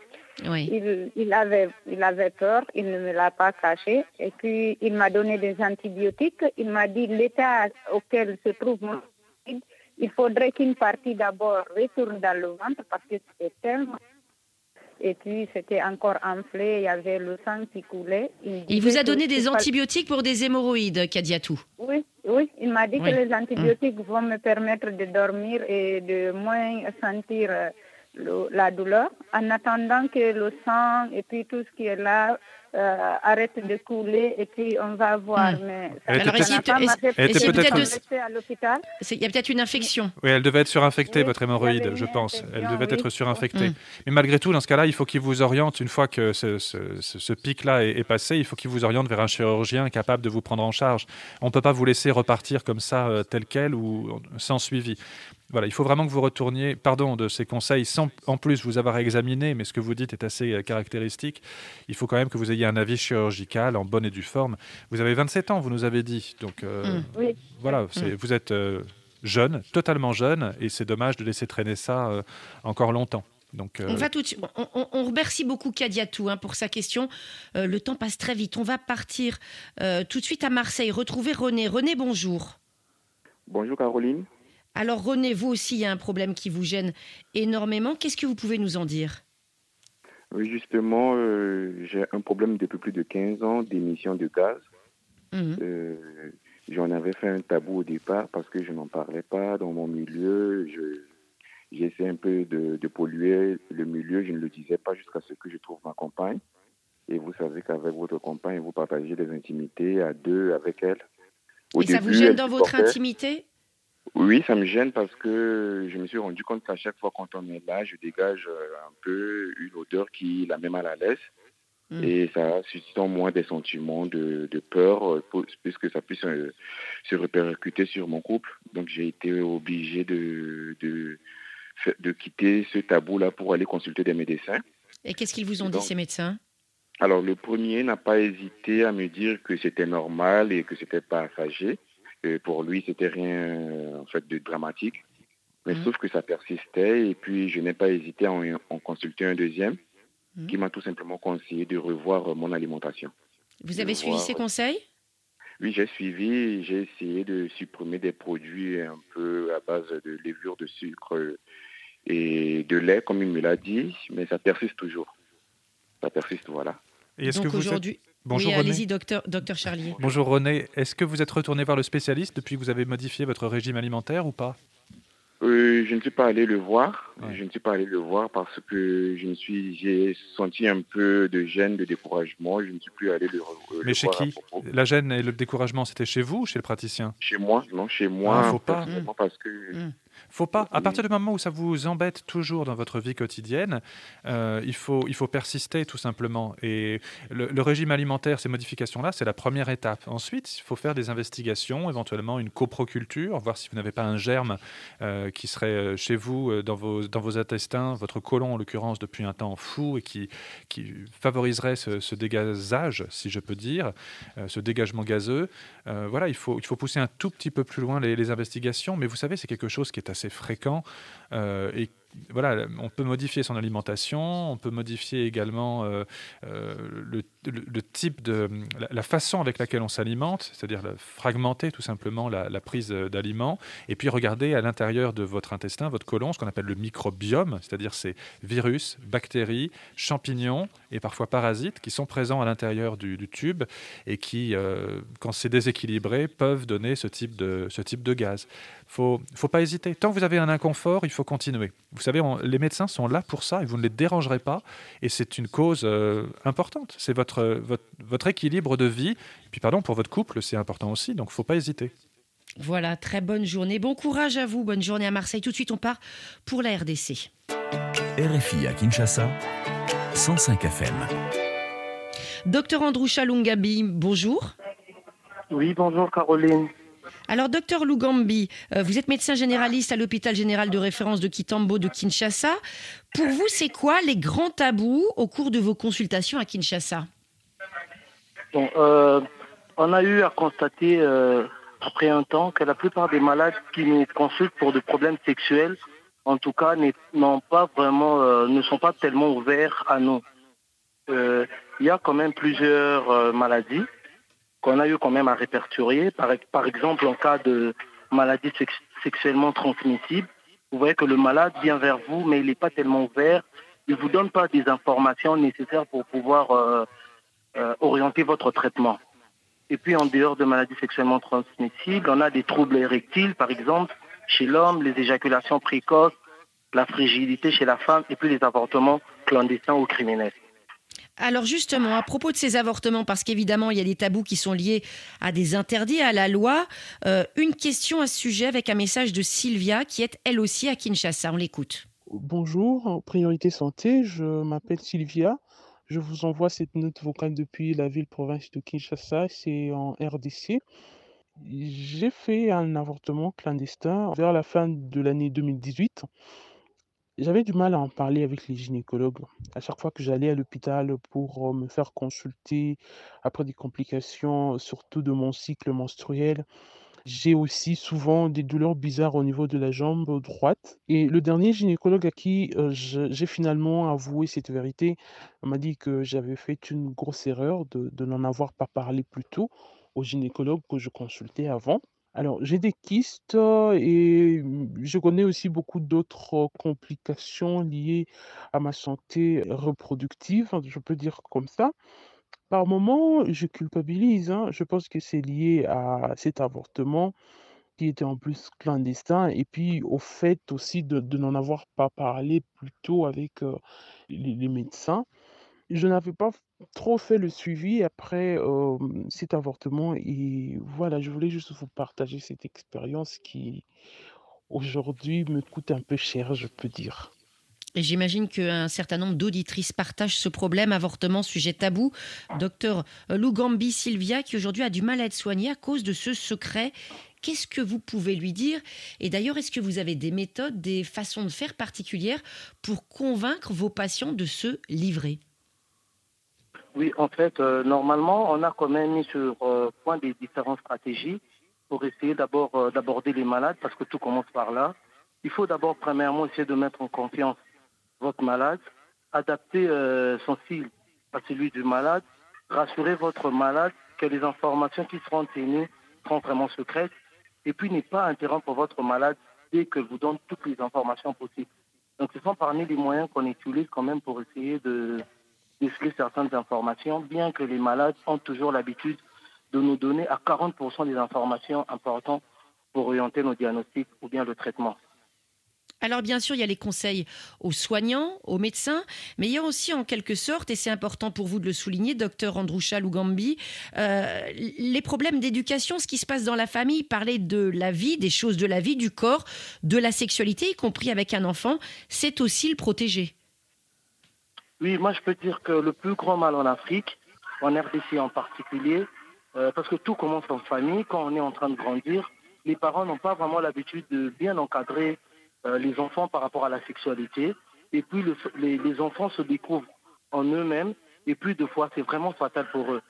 il, avait, il avait peur, il ne me l'a pas caché. Et puis, il m'a donné des antibiotiques. Il m'a dit l'état auquel se trouve mon hémorroïde, il faudrait qu'une partie d'abord retourne dans le ventre parce que c'était tellement et puis c'était encore enflé, il y avait le sang qui coulait. Il, vous a donné des antibiotiques pour des hémorroïdes, Kadiatou Oui, oui, il m'a dit que les antibiotiques vont me permettre de dormir et de moins sentir euh, la douleur, en attendant que le sang et puis tout ce qui est là euh, arrête de couler et puis on va voir. Hmm. Mais ça ici, pas peut à l'hôpital. Il y a peut-être une infection. Oui, elle devait être surinfectée, votre hémorroïde, je pense. Elle devait être surinfectée. Hmm. Mais malgré tout, dans ce cas-là, il faut qu'il vous oriente, une fois que ce, ce, pic-là est, passé, il faut qu'il vous oriente vers un chirurgien capable de vous prendre en charge. On ne peut pas vous laisser repartir comme ça, euh, tel quel, ou sans suivi. Voilà, il faut vraiment que vous retourniez, pardon de ces conseils, sans en plus vous avoir examiné, mais ce que vous dites est assez euh, caractéristique. Il faut quand même que vous ayez un avis chirurgical en bonne et due forme. Vous avez 27 ans, vous nous avez dit. Donc euh, mm. voilà, mm. vous êtes euh, jeune, totalement jeune, et c'est dommage de laisser traîner ça encore longtemps. Donc, on va tout on, remercie beaucoup Kadiatou hein, pour sa question. le temps passe très vite. On va partir tout de suite à Marseille, retrouver René. René, bonjour. Bonjour Caroline. Alors René, vous aussi, il y a un problème qui vous gêne énormément. Qu'est-ce que vous pouvez nous en dire? Oui, justement, euh, j'ai un problème depuis plus de 15 ans d'émission de gaz. Mhm. Euh, j'en avais fait un tabou au départ parce que je n'en parlais pas dans mon milieu. J'essaie un peu de, polluer le milieu. Je ne le disais pas jusqu'à ce que je trouve ma compagne. Et vous savez qu'avec votre compagne, vous partagez des intimités à deux avec elle. Et ça vous gêne dans votre intimité? Oui, ça me gêne parce que je me suis rendu compte qu'à chaque fois quand on est là, je dégage euh, un peu une odeur qui la met mal à l'aise. Hmm. Et ça suscite en moi des sentiments de, peur, euh, puisque ça puisse euh, se répercuter sur mon couple. Donc j'ai été obligé de, de, quitter ce tabou-là pour aller consulter des médecins. Et qu'est-ce qu'ils vous ont dit, ces médecins? Alors le premier n'a pas hésité à me dire que c'était normal et que c'était passager pour lui, c'était rien en fait de dramatique. Mais mhm. sauf que ça persistait et puis je n'ai pas hésité à en, consulter un deuxième mhm. qui m'a tout simplement conseillé de revoir mon alimentation. Vous avez suivi ses conseils? Oui, j'ai suivi. J'ai essayé de supprimer des produits un peu à base de levure, de sucre et de lait, comme il me l'a dit, mais ça persiste toujours. Ça persiste, voilà. Et est-ce que vous aujourd'hui, Bonjour oui, allez-y, docteur, docteur Charlier. Bonjour René. Est-ce que vous êtes retourné vers le spécialiste depuis que vous avez modifié votre régime alimentaire ou pas? Euh, je ne suis pas allé le voir. Je ne suis pas allé le voir parce que je me suis, j'ai senti un peu de gêne, de découragement. Je ne suis plus allé le, le Mais chez qui? La gêne et le découragement, c'était chez vous ou chez le praticien? Chez moi, non, chez moi. Ah, faut pas. Parce que mmh. Faut pas. À partir du moment où ça vous embête toujours dans votre vie quotidienne, euh, il, faut, il faut persister tout simplement. Et le, régime alimentaire, ces modifications-là, c'est la première étape. Ensuite, il faut faire des investigations, éventuellement une coproculture, voir si vous n'avez pas un germe euh, qui serait euh, chez vous dans vos, dans vos intestins, votre côlon en l'occurrence depuis un temps fou et qui, qui favoriserait ce, dégazage, si je peux dire, ce dégagement gazeux. voilà, il faut, il faut pousser un tout petit peu plus loin les, les investigations, mais vous savez, c'est quelque chose qui est assez fréquent euh, et voilà, on peut modifier son alimentation, on peut modifier également euh, euh, le, type de la, façon avec laquelle on s'alimente, c'est-à-dire fragmenter tout simplement la, prise d'aliments, et puis regarder à l'intérieur de votre intestin, votre côlon, ce qu'on appelle le microbiome, c'est-à-dire ces virus, bactéries, champignons et parfois parasites qui sont présents à l'intérieur du, tube et qui, euh, quand c'est déséquilibré, peuvent donner ce type de, ce type de gaz. Il ne faut pas hésiter. Tant que vous avez un inconfort, il faut continuer. Vous savez, les médecins sont là pour ça et vous ne les dérangerez pas. Et c'est une cause euh, importante. C'est votre, votre, équilibre de vie. Et puis, pardon, pour votre couple, c'est important aussi. Donc, il ne faut pas hésiter. Voilà, très bonne journée. Bon courage à vous. Bonne journée à Marseille. Tout de suite, on part pour la RDC. RFI à Kinshasa, 105 FM. Docteur Andrew Chalungabi, bonjour. Oui, bonjour Caroline. Alors, docteur Lugambi, euh, vous êtes médecin généraliste à l'hôpital général de référence de Kitambo de Kinshasa. Pour vous, c'est quoi les grands tabous au cours de vos consultations à Kinshasa? Euh, On a eu à constater euh, après un temps que la plupart des malades qui nous consultent pour des problèmes sexuels, en tout cas, pas vraiment, ne sont pas tellement ouverts à nous. Il y a quand même plusieurs maladies qu'on a eu quand même à répertorier. Par, exemple, en cas de maladie sexuellement transmissible, vous voyez que le malade vient vers vous, mais il n'est pas tellement ouvert. Il ne vous donne pas des informations nécessaires pour pouvoir euh, euh, orienter votre traitement. Et puis, en dehors de maladies sexuellement transmissibles, on a des troubles érectiles, par exemple, chez l'homme, les éjaculations précoces, la fragilité chez la femme, et puis les avortements clandestins ou criminels. Alors justement, à propos de ces avortements, parce qu'évidemment, il y a des tabous qui sont liés à des interdits, à la loi, euh, une question à ce sujet avec un message de Sylvia, qui est elle aussi à Kinshasa. On l'écoute. Bonjour, Priorité Santé, je m'appelle Sylvia. Je vous envoie cette note vocale depuis la ville-province de Kinshasa, c'est en RDC. J'ai fait un avortement clandestin vers la fin de l'année 2018. J'avais du mal à en parler avec les gynécologues. À chaque fois que j'allais à l'hôpital pour me faire consulter après des complications, surtout de mon cycle menstruel, j'ai aussi souvent des douleurs bizarres au niveau de la jambe droite. Et le dernier gynécologue à qui j'ai finalement avoué cette vérité m'a dit que j'avais fait une grosse erreur de, de n'en avoir pas parlé plus tôt au gynécologue que je consultais avant. Alors, j'ai des kystes et je connais aussi beaucoup d'autres complications liées à ma santé reproductive, je peux dire comme ça. Par moment, je culpabilise, hein. Je pense que c'est lié à cet avortement qui était en plus clandestin et puis au fait aussi de, n'en avoir pas parlé plus tôt avec les médecins. Je n'avais pas trop fait le suivi après, cet avortement et voilà, je voulais juste vous partager cette expérience qui, aujourd'hui, me coûte un peu cher, je peux dire. Et j'imagine qu'un certain nombre d'auditrices partagent ce problème, avortement, sujet tabou. Docteur Lugambi Sylvia, qui aujourd'hui a du mal à être soignée à cause de ce secret. Qu'est-ce que vous pouvez lui dire? Et d'ailleurs, est-ce que vous avez des méthodes, des façons de faire particulières pour convaincre vos patients de se livrer? Oui, en fait, euh, normalement, on a quand même mis sur euh, point des différentes stratégies pour essayer d'abord euh, d'aborder les malades, parce que tout commence par là. Il faut d'abord, premièrement, essayer de mettre en confiance votre malade, adapter son style à celui du malade, rassurer votre malade que les informations qui seront tenues seront vraiment secrètes, et puis ne pas interrompre votre malade dès que vous donne toutes les informations possibles. Donc, ce sont parmi les moyens qu'on utilise quand même pour essayer de déceler certaines informations, bien que les malades ont toujours l'habitude de nous donner à 40% des informations importantes pour orienter nos diagnostics ou bien le traitement. Alors bien sûr, il y a les conseils aux soignants, aux médecins, mais il y a aussi en quelque sorte, et c'est important pour vous de le souligner, docteur Androucha Lugambi, euh, les problèmes d'éducation, ce qui se passe dans la famille, parler de la vie, des choses de la vie, du corps, de la sexualité, y compris avec un enfant, c'est aussi le protéger. Oui, moi je peux dire que le plus grand mal en Afrique, en RDC en particulier, euh, parce que tout commence en famille, quand on est en train de grandir, les parents n'ont pas vraiment l'habitude de bien encadrer euh, les enfants par rapport à la sexualité. Et puis les, enfants se découvrent en eux-mêmes, et puis deux fois c'est vraiment fatal pour eux.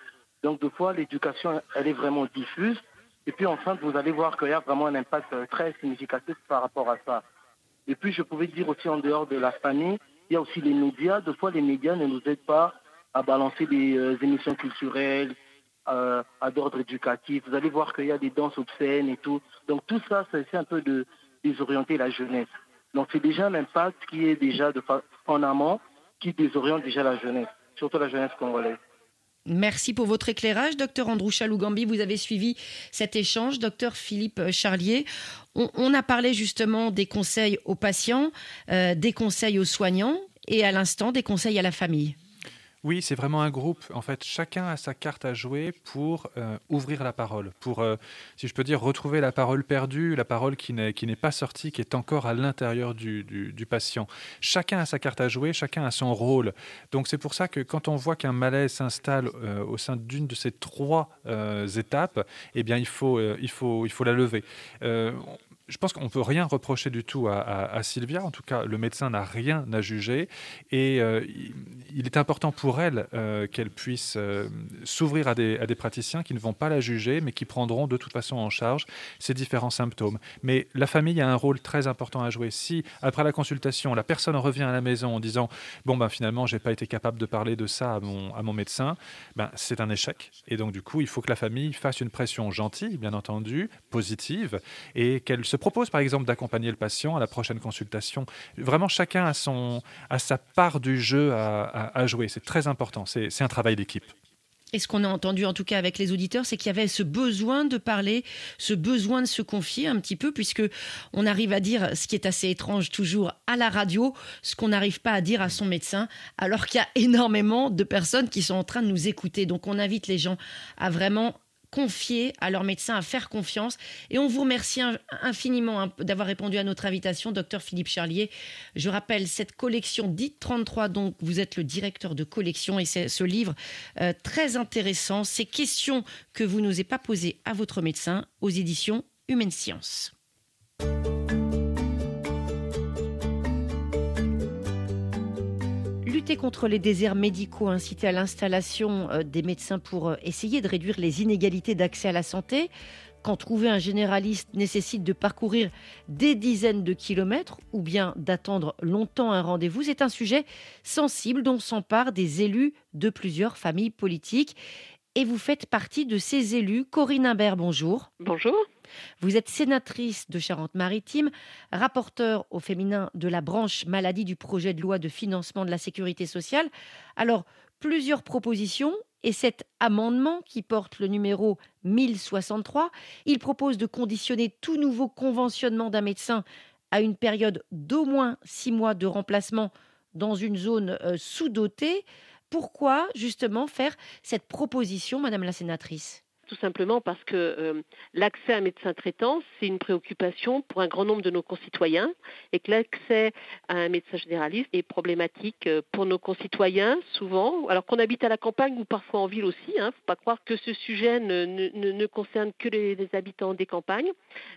Donc deux fois l'éducation, elle est vraiment diffuse. Et puis enfin, vous allez voir qu'il y a vraiment un impact euh, très significatif par rapport à ça. Et puis, je pouvais dire aussi en dehors de la famille, il y a aussi les médias. Des fois, les médias ne nous aident pas à balancer des euh, émissions culturelles, euh, à d'ordre éducatif. Vous allez voir qu'il y a des danses obscènes et tout. Donc tout ça, c'est un peu de désorienter la jeunesse. Donc c'est déjà un impact qui est déjà de en amont, qui désoriente déjà la jeunesse, surtout la jeunesse congolaise. Merci pour votre éclairage, docteur Andrew Chalougambi. Vous avez suivi cet échange, docteur Philippe Charlier. On, a parlé justement des conseils aux patients, euh, des conseils aux soignants et à l'instant des conseils à la famille. Oui, c'est vraiment un groupe. En fait, chacun a sa carte à jouer pour euh, ouvrir la parole, pour, euh, si je peux dire, retrouver la parole perdue, la parole qui n'est, pas sortie, qui est encore à l'intérieur du, du, patient. Chacun a sa carte à jouer, chacun a son rôle. Donc c'est pour ça que quand on voit qu'un malaise s'installe euh, au sein d'une de ces trois étapes, eh bien il faut, il faut, il faut la lever je pense qu'on ne peut rien reprocher du tout à, Sylvia. En tout cas, le médecin n'a rien à juger. Et euh, il est important pour elle euh, qu'elle puisse euh, s'ouvrir à des, praticiens qui ne vont pas la juger, mais qui prendront de toute façon en charge ces différents symptômes. Mais la famille a un rôle très important à jouer. Si, après la consultation, la personne revient à la maison en disant Bon, ben, finalement, je n'ai pas été capable de parler de ça à mon, à mon médecin, ben, c'est un échec. Et donc, du coup, il faut que la famille fasse une pression gentille, bien entendu, positive, et qu'elle se propose par exemple d'accompagner le patient à la prochaine consultation. Vraiment, chacun a, son, a sa part du jeu à, jouer. C'est très important. C'est un travail d'équipe. Et ce qu'on a entendu en tout cas avec les auditeurs, c'est qu'il y avait ce besoin de parler, ce besoin de se confier un petit peu, puisque on arrive à dire ce qui est assez étrange toujours à la radio, ce qu'on n'arrive pas à dire à son médecin, alors qu'il y a énormément de personnes qui sont en train de nous écouter. Donc on invite les gens à vraiment confier à leur médecin, à faire confiance. Et on vous remercie infiniment hein, d'avoir répondu à notre invitation, docteur Philippe Charlier. Je rappelle cette collection dite 33, donc vous êtes le directeur de collection et c'est ce livre euh, très intéressant, ces questions que vous n'osez pas poser à votre médecin aux éditions Humaine Science. Lutter contre les déserts médicaux, inciter à l'installation euh, des médecins pour euh, essayer de réduire les inégalités d'accès à la santé. Quand trouver un généraliste nécessite de parcourir des dizaines de kilomètres ou bien d'attendre longtemps un rendez-vous, c'est un sujet sensible dont s'emparent des élus de plusieurs familles politiques. Et vous faites partie de ces élus. Corinne Imbert, bonjour. Bonjour. Vous êtes sénatrice de Charente-Maritime, rapporteur au féminin de la branche maladie du projet de loi de financement de la sécurité sociale. Alors, plusieurs propositions et cet amendement qui porte le numéro 1063, il propose de conditionner tout nouveau conventionnement d'un médecin à une période d'au moins six mois de remplacement dans une zone euh, sous-dotée. Pourquoi justement faire cette proposition, Madame la sénatrice? Tout simplement parce que euh, l'accès à un médecin traitant, c'est une préoccupation pour un grand nombre de nos concitoyens et que l'accès à un médecin généraliste est problématique euh, pour nos concitoyens souvent, alors qu'on habite à la campagne ou parfois en ville aussi. Il hein, ne faut pas croire que ce sujet ne, ne, ne concerne que les, habitants des campagnes,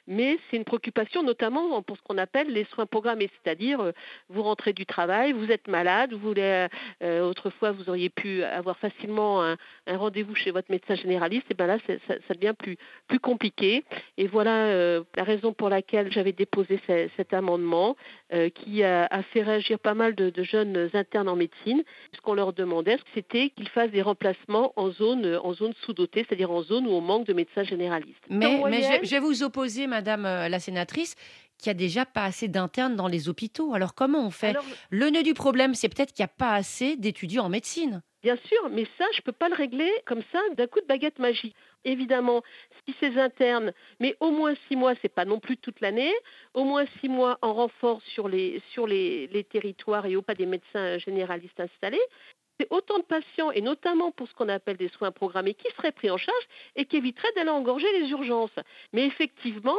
mais c'est une préoccupation notamment pour ce qu'on appelle les soins programmés, c'est-à-dire euh, vous rentrez du travail, vous êtes malade, vous voulez, autrefois vous auriez pu avoir facilement un, un rendez-vous chez votre médecin généraliste, et bien là ça, devient plus, plus compliqué. Et voilà euh, la raison pour laquelle j'avais déposé cet amendement euh, qui a, fait réagir pas mal de, jeunes internes en médecine. Ce qu'on leur demandait, c'était qu'ils fassent des remplacements en zone, en zone sous-dotée, c'est-à-dire en zone où on manque de médecins généralistes. Mais, je, vais vous opposer, Madame euh, la sénatrice, qu'il n'y a déjà pas assez d'internes dans les hôpitaux. Alors comment on fait? Le nœud du problème, c'est peut-être qu'il n'y a pas assez d'étudiants en médecine. Bien sûr, mais ça, je ne peux pas le régler comme ça d'un coup de baguette magique. Évidemment, si ces internes, mais au moins six mois, ce n'est pas non plus toute l'année, au moins six mois en renfort sur les, sur les, les territoires et au pas des médecins généralistes installés, c'est autant de patients, et notamment pour ce qu'on appelle des soins programmés, qui seraient pris en charge et qui éviteraient d'aller engorger les urgences. Mais effectivement,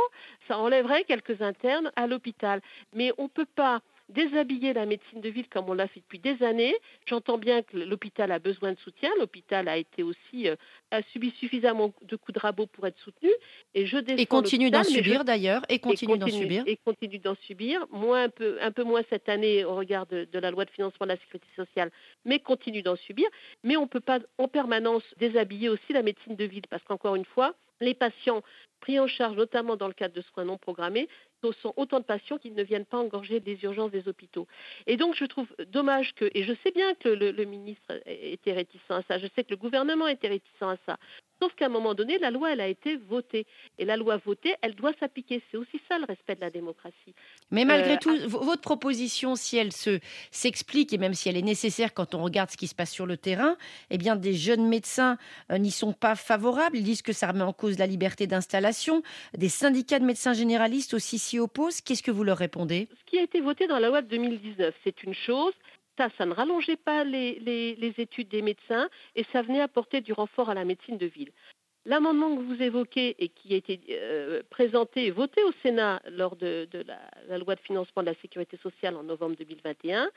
ça enlèverait quelques internes à l'hôpital. Mais on ne peut pas déshabiller la médecine de ville comme on l'a fait depuis des années. J'entends bien que l'hôpital a besoin de soutien. L'hôpital a été aussi euh, a subi suffisamment de coups de rabot pour être soutenu. Et je et continue d'en subir d'ailleurs. Et continue d'en subir. Et continue d'en subir. Moins un peu, un peu moins cette année au regard de, de, la loi de financement de la sécurité sociale, mais continue d'en subir. Mais on ne peut pas en permanence déshabiller aussi la médecine de ville parce qu'encore une fois, les patients pris en charge, notamment dans le cadre de soins non programmés, sont autant de patients qui ne viennent pas engorger des urgences des hôpitaux. Et donc, je trouve dommage que, et je sais bien que le, le ministre était réticent à ça, je sais que le gouvernement était réticent à ça, Sauf qu'à un moment donné, la loi, elle a été votée. Et la loi votée, elle doit s'appliquer. C'est aussi ça le respect de la démocratie. Mais malgré euh, tout, votre proposition, si elle se s'explique et même si elle est nécessaire quand on regarde ce qui se passe sur le terrain, eh bien, des jeunes médecins euh, n'y sont pas favorables. Ils disent que ça remet en cause la liberté d'installation. Des syndicats de médecins généralistes aussi s'y opposent. Qu'est-ce que vous leur répondez? Ce qui a été voté dans la loi de 2019, c'est une chose ça, ne rallongeait pas les, études des médecins et ça venait apporter du renfort à la médecine de ville. L'amendement que vous évoquez et qui a été euh, présenté et voté au Sénat lors de, la, la, loi de financement de la sécurité sociale en novembre 2021,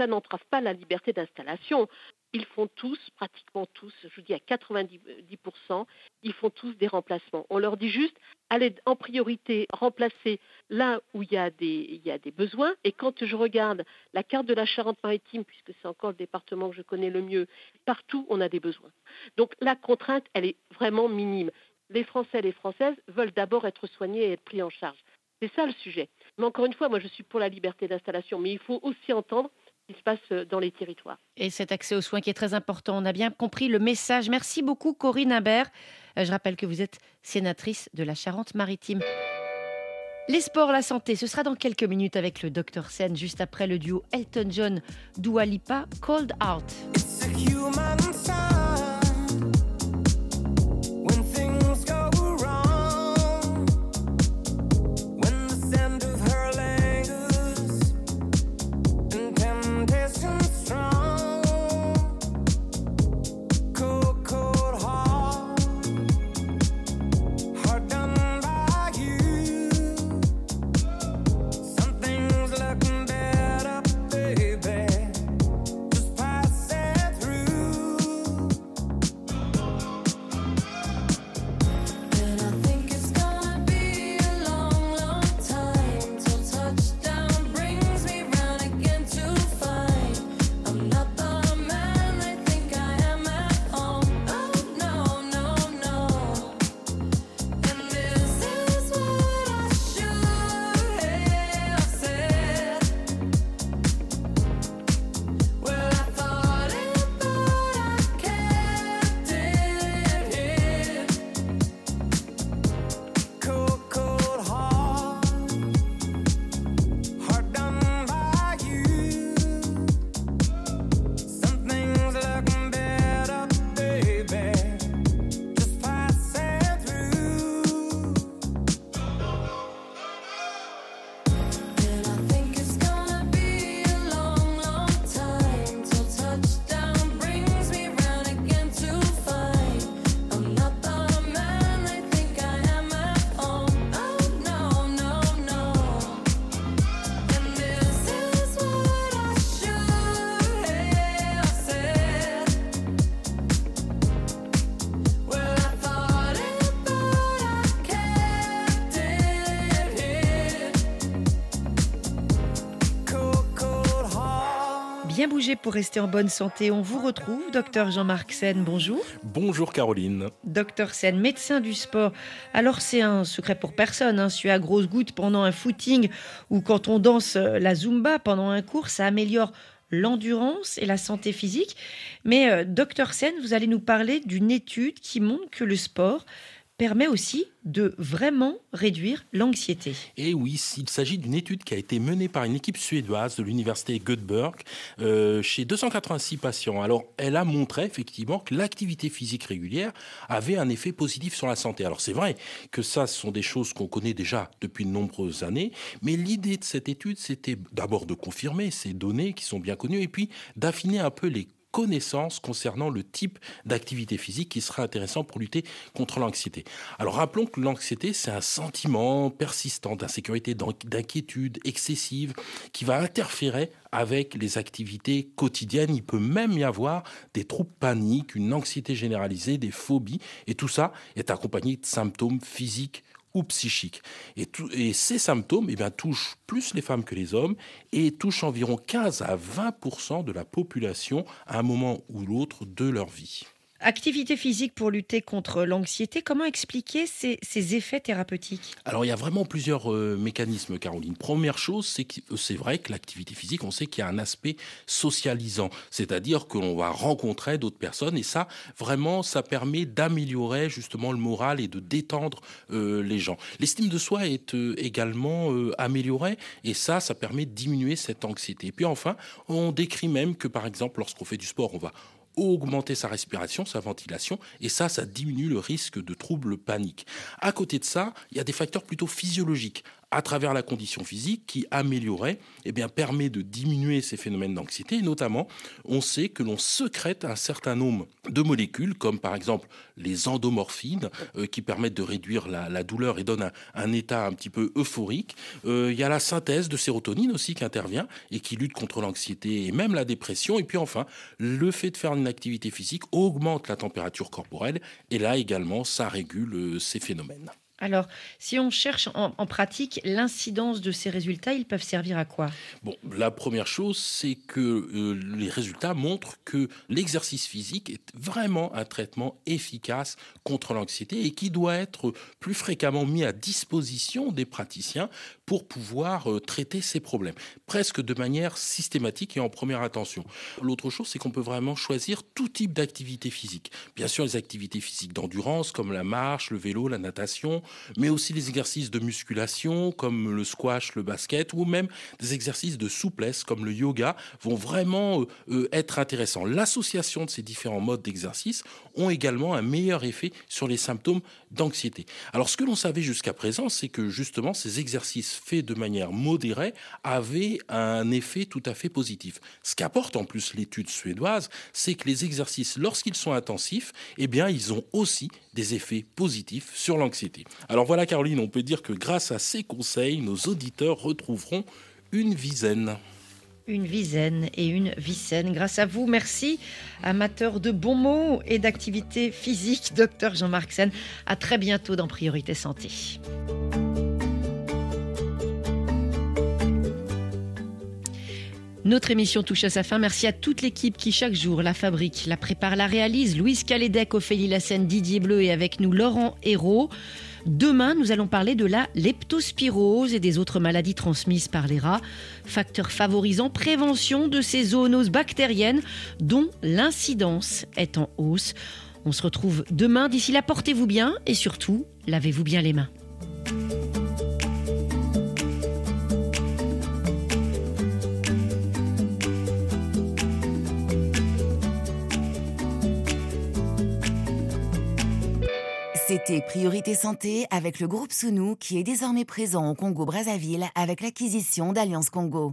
ça n'entrave pas la liberté d'installation ils font tous, pratiquement tous, je vous dis à 90%, ils font tous des remplacements. On leur dit juste, allez en priorité remplacer là où il y, a des, il des besoins. Et quand je regarde la carte de la Charente-Maritime, puisque c'est encore le département que je connais le mieux, partout on a des besoins. Donc la contrainte, elle est vraiment minime. Les Français et les Françaises veulent d'abord être soignés et être pris en charge. C'est ça le sujet. Mais encore une fois, moi je suis pour la liberté d'installation, mais il faut aussi entendre qui se passe euh, dans les territoires. Et cet accès aux soins qui est très important, on a bien compris le message. Merci beaucoup Corinne Imbert. Euh, je rappelle que vous êtes sénatrice de la Charente-Maritime. Les sports, la santé, ce sera dans quelques minutes avec le Dr Sen, juste après le duo Elton John, Dua Lipa, Cold Out. Bien bouger pour rester en bonne santé. On vous retrouve, docteur Jean-Marc Sen, bonjour. Bonjour Caroline. Docteur Sen, médecin du sport. Alors c'est un secret pour personne, hein, à grosse goutte pendant un footing ou quand on danse euh, la zumba pendant un cours, ça améliore l'endurance et la santé physique. Mais euh, docteur Sen, vous allez nous parler d'une étude qui montre que le sport permet aussi de vraiment réduire l'anxiété. Et oui, il s'agit d'une étude qui a été menée par une équipe suédoise de l'université Göteborg euh, chez 286 patients. Alors, elle a montré effectivement que l'activité physique régulière avait un effet positif sur la santé. Alors, c'est vrai que ça, ce sont des choses qu'on connaît déjà depuis de nombreuses années, mais l'idée de cette étude, c'était d'abord de confirmer ces données qui sont bien connues et puis d'affiner un peu les connaissances concernant le type d'activité physique qui sera intéressant pour lutter contre l'anxiété. Alors rappelons que l'anxiété, c'est un sentiment persistant d'insécurité, d'inquiétude excessive qui va interférer avec les activités quotidiennes. Il peut même y avoir des troubles paniques, une anxiété généralisée, des phobies, et tout ça est accompagné de symptômes physiques ou psychiques. Et, et ces symptômes eh bien, touchent plus les femmes que les hommes et touchent environ 15 à 20% de la population à un moment ou l'autre de leur vie. Activité physique pour lutter contre l'anxiété, comment expliquer ces, effets thérapeutiques? Alors il y a vraiment plusieurs euh, mécanismes, Caroline. Première chose, c'est que euh, c'est vrai que l'activité physique, on sait qu'il y a un aspect socialisant, c'est-à-dire que l'on va rencontrer d'autres personnes et ça, vraiment, ça permet d'améliorer justement le moral et de détendre euh, les gens. L'estime de soi est également améliorée et ça, ça permet de diminuer cette anxiété. Et puis enfin, on décrit même que par exemple, lorsqu'on fait du sport, on va augmenter sa respiration, sa ventilation, et ça, ça diminue le risque de troubles paniques. À côté de ça, il y a des facteurs plutôt physiologiques à travers la condition physique qui améliorait, eh bien, permet de diminuer ces phénomènes d'anxiété. Notamment, on sait que l'on secrète un certain nombre de molécules, comme par exemple les endomorphines, euh, qui permettent de réduire la, douleur et donnent un, état un petit peu euphorique. Euh, il y a la synthèse de sérotonine aussi qui intervient et qui lutte contre l'anxiété et même la dépression. Et puis enfin, le fait de faire une activité physique augmente la température corporelle et là également, ça régule euh, ces phénomènes. Alors, si on cherche en, pratique l'incidence de ces résultats, ils peuvent servir à quoi? Bon, la première chose, c'est que euh, les résultats montrent que l'exercice physique est vraiment un traitement efficace contre l'anxiété et qui doit être plus fréquemment mis à disposition des praticiens pour pouvoir euh, traiter ces problèmes, presque de manière systématique et en première attention. L'autre chose, c'est qu'on peut vraiment choisir tout type d'activité physique. Bien sûr, les activités physiques d'endurance comme la marche, le vélo, la natation, mais aussi les exercices de musculation comme le squash, le basket, ou même des exercices de souplesse comme le yoga vont vraiment euh, euh, être intéressants. L'association de ces différents modes d'exercice ont également un meilleur effet sur les symptômes d'anxiété. Alors ce que l'on savait jusqu'à présent, c'est que justement ces exercices faits de manière modérée avaient un effet tout à fait positif. Ce qu'apporte en plus l'étude suédoise, c'est que les exercices, lorsqu'ils sont intensifs, eh bien ils ont aussi des effets positifs sur l'anxiété. Alors voilà Caroline, on peut dire que grâce à ces conseils, nos auditeurs retrouveront une visaine une visaine et une vicenne. Grâce à vous, merci, amateur de bons mots et d'activité physique, docteur Jean-Marc Sen. À très bientôt dans Priorité Santé. Notre émission touche à sa fin. Merci à toute l'équipe qui, chaque jour, la fabrique, la prépare, la réalise. Louise Calédec, Ophélie Lassène, Didier Bleu et avec nous Laurent Hérault. Demain, nous allons parler de la leptospirose et des autres maladies transmises par les rats, facteur favorisant prévention de ces zoonoses bactériennes dont l'incidence est en hausse. On se retrouve demain. D'ici là, portez-vous bien et surtout, lavez-vous bien les mains. C'était Priorité Santé avec le groupe Sounou qui est désormais présent au Congo-Brazzaville avec l'acquisition d'Alliance Congo.